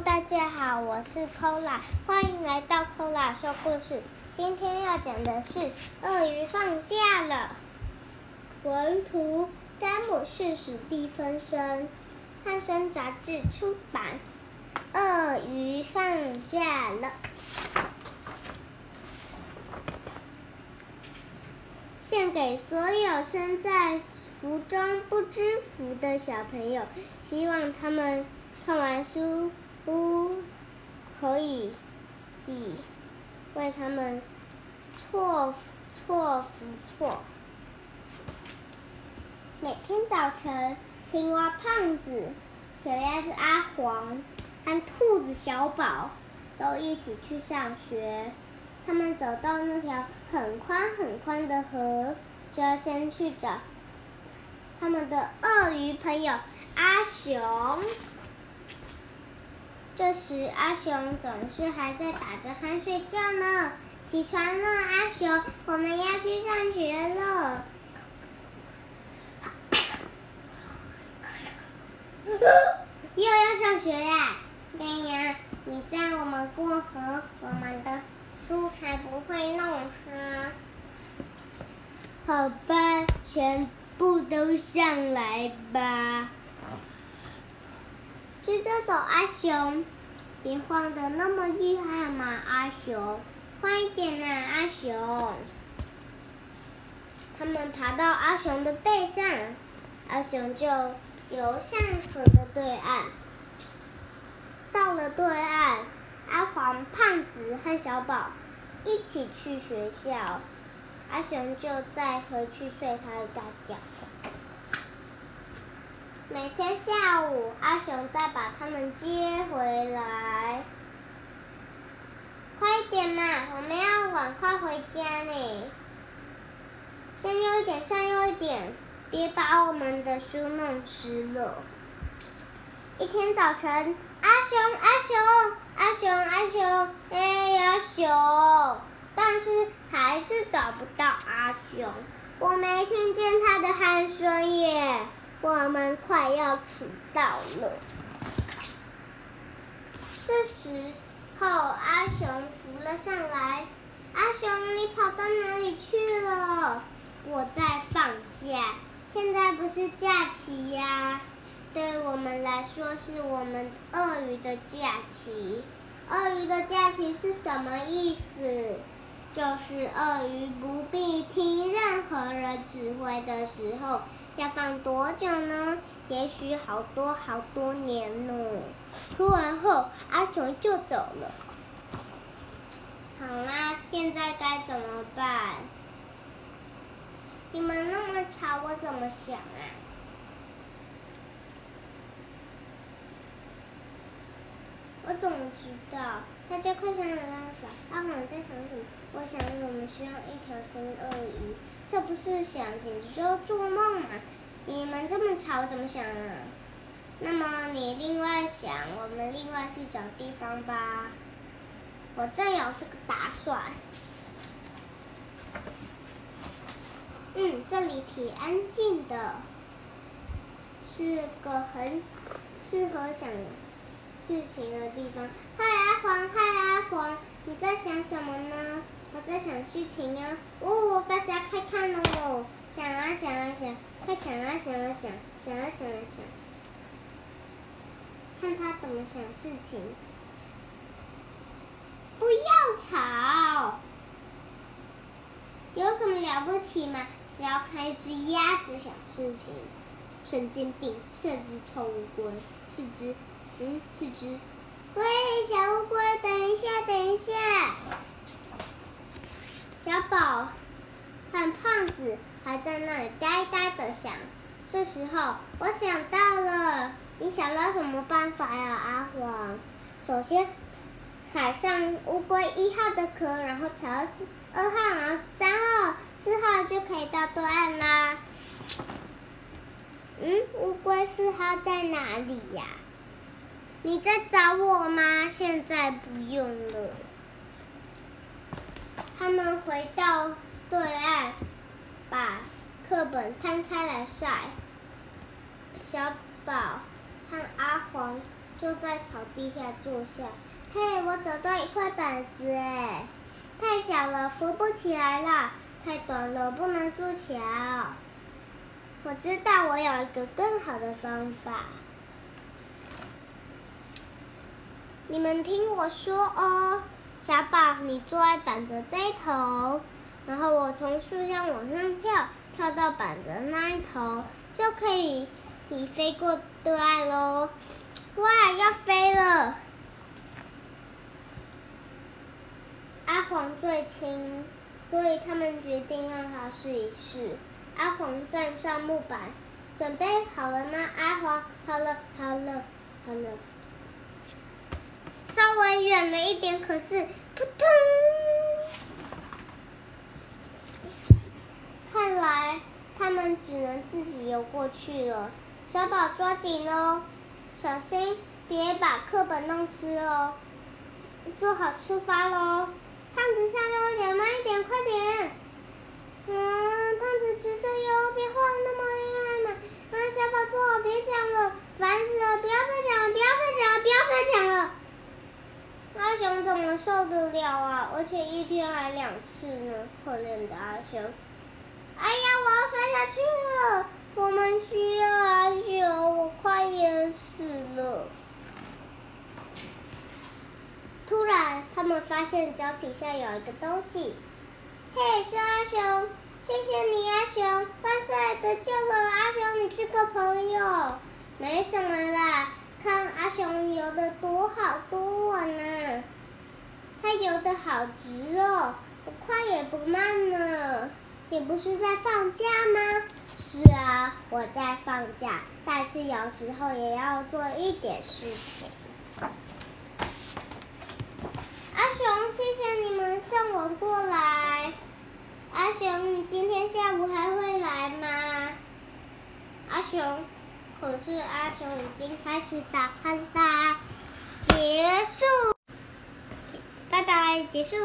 大家好，我是 Kola，欢迎来到 Kola 说故事。今天要讲的是鳄鱼放假了。文图：詹姆士史蒂芬森，汉森杂志出版。鳄鱼放假了，献给所有身在福中不知福的小朋友，希望他们。看完书，可以以为他们错错福错。每天早晨，青蛙胖子、小鸭子阿黄和兔子小宝都一起去上学。他们走到那条很宽很宽的河，就要先去找他们的鳄鱼朋友阿雄。这时，阿雄总是还在打着鼾睡觉呢。起床了，阿雄，我们要去上学了。又要上学啦！绵羊，你载我们过河，我们的书才不会弄湿。好吧，全部都上来吧。接着走，阿雄，别晃得那么厉害嘛，阿雄，快一点呐，阿雄。他们爬到阿雄的背上，阿雄就游向河的对岸。到了对岸，阿黄、胖子和小宝一起去学校，阿雄就再回去睡他的大觉。每天下午，阿雄再把他们接回来。快一点嘛，我们要赶快回家呢。向右一点，向右一点，别把我们的书弄湿了。一天早晨，阿雄，阿雄，阿雄，阿雄，哎，阿雄，但是还是找不到阿雄，我没听见他的鼾声耶。我们快要迟到了。这时候，阿雄浮了上来。阿雄，你跑到哪里去了？我在放假，现在不是假期呀。对我们来说，是我们鳄鱼的假期。鳄鱼的假期是什么意思？就是鳄鱼不必听任何人指挥的时候，要放多久呢？也许好多好多年呢。说完后，阿雄就走了。好啦，现在该怎么办？你们那么吵，我怎么想啊？我怎么知道？大家快想想办法！阿黄在想什么？我想，我们需要一条新鳄鱼。这不是想，简直就要做梦嘛！你们这么吵，怎么想啊？那么你另外想，我们另外去找地方吧。我正有这个打算。嗯，这里挺安静的，是个很适合想。事情的地方。嗨，阿黄！嗨，阿黄！你在想什么呢？我在想事情啊。哦，大家快看哦！想啊想啊想，快想啊想啊想，想啊想啊想。看他怎么想事情。不要吵！有什么了不起吗？是要看一只鸭子想事情。神经病！是只臭乌龟，是只。嗯，是只。喂，小乌龟，等一下，等一下。小宝和胖子还在那里呆呆的想。这时候，我想到了。你想到什么办法呀，阿黄？首先，踩上乌龟一号的壳，然后踩到四二号，然后三号、四号就可以到对岸啦。嗯，乌龟四号在哪里呀？你在找我吗？现在不用了。他们回到对岸，把课本摊开来晒。小宝和阿黄就在草地下坐下。嘿，我找到一块板子哎，太小了扶不起来了，太短了不能坐起来。我知道我有一个更好的方法，你们听我说哦。小宝，你坐在板子这一头，然后我从树上往上跳，跳到板子那一头，就可以你飞过对岸喽。哇，要飞了！阿黄最轻，所以他们决定让他试一试。阿黄站上木板，准备好了吗？阿黄，好了，好了，好了。稍微远了一点，可是扑通！看来他们只能自己游过去了。小宝抓紧喽，小心别把课本弄湿哦。做好出发喽！胖子下溜一点，慢一点，快点！嗯，胖子直着游，别晃那么厉害嘛！啊，小宝坐好，别讲了，烦死了！不要再讲了，不要再讲了，不要再讲了！阿受得了啊？而且一天还两次呢，可怜的阿雄！哎呀，我要摔下去了！我们需要阿雄，我快淹死了！突然，他们发现脚底下有一个东西。嘿，是阿雄！谢谢你，阿雄！万岁得救了，阿雄，你这个朋友。没什么啦。看阿雄游的多好多稳呢，他游的好直哦，不快也不慢呢。你不是在放假吗？是啊，我在放假，但是有时候也要做一点事情。阿雄，谢谢你们送我过来。阿雄，你今天下午还会来吗？阿雄。可是阿雄已经开始打鼾啦，结束，拜，结束。